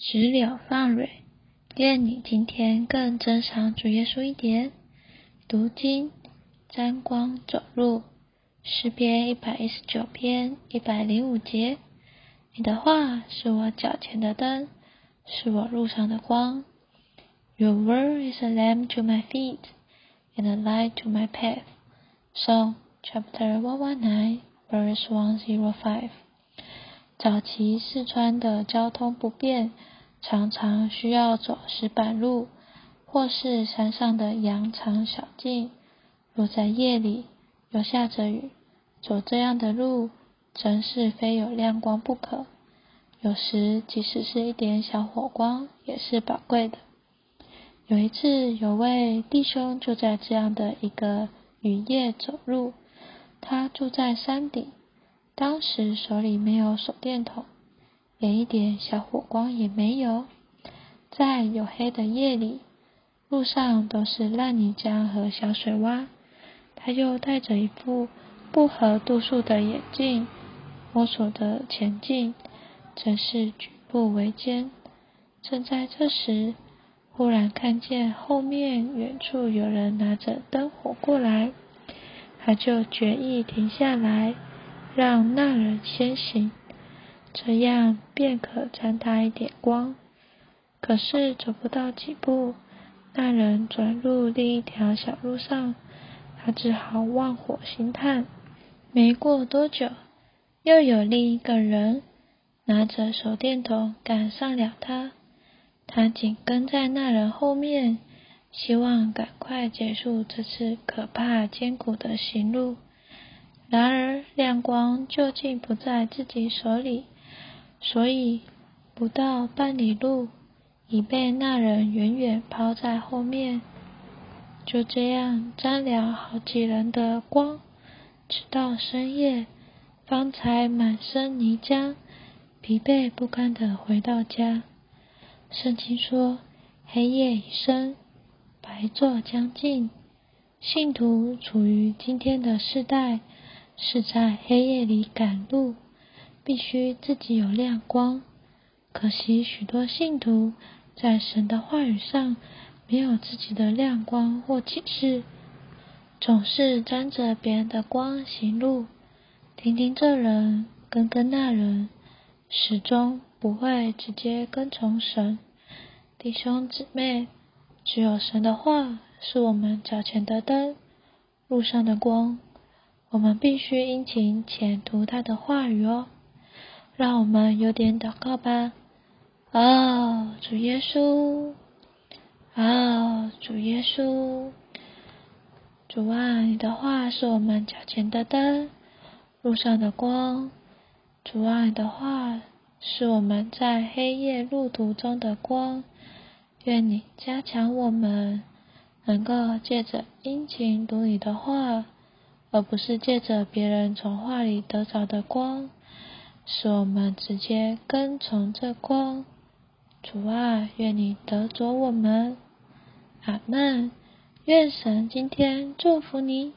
石榴放蕊，愿你今天更珍赏主耶稣一点。读经，沾光走路，诗篇一百一十九篇一百零五节。你的话是我脚前的灯，是我路上的光。Your word is a lamp to my feet and a light to my path. Psalm chapter one one nine, verse one zero five. 早期四川的交通不便，常常需要走石板路，或是山上的羊肠小径。若在夜里又下着雨，走这样的路，真是非有亮光不可。有时，即使是一点小火光，也是宝贵的。有一次，有位弟兄就在这样的一个雨夜走路，他住在山顶。当时手里没有手电筒，连一点小火光也没有。在黝黑的夜里，路上都是烂泥浆和小水洼。他又戴着一副不合度数的眼镜，摸索着前进，真是举步维艰。正在这时，忽然看见后面远处有人拿着灯火过来，他就决意停下来。让那人先行，这样便可沾他一点光。可是走不到几步，那人转入另一条小路上，他只好望火星探。没过多久，又有另一个人拿着手电筒赶上了他，他紧跟在那人后面，希望赶快结束这次可怕艰苦的行路。然而，亮光究竟不在自己手里，所以不到半里路，已被那人远远抛在后面。就这样沾了好几人的光，直到深夜，方才满身泥浆、疲惫不堪的回到家。圣经说：“黑夜已深，白昼将近。”信徒处于今天的世代。是在黑夜里赶路，必须自己有亮光。可惜许多信徒在神的话语上没有自己的亮光或启示，总是沾着别人的光行路，听听这人，跟跟那人，始终不会直接跟从神。弟兄姊妹，只有神的话是我们脚前的灯，路上的光。我们必须殷勤浅读他的话语哦。让我们有点祷告吧。哦，主耶稣，哦，主耶稣，主啊，你的话是我们脚前的灯，路上的光。主啊，你的话是我们在黑夜路途中的光。愿你加强我们，能够借着殷勤读你的话。而不是借着别人从画里得着的光，使我们直接跟从这光。主啊，愿你得着我们。阿门。愿神今天祝福你。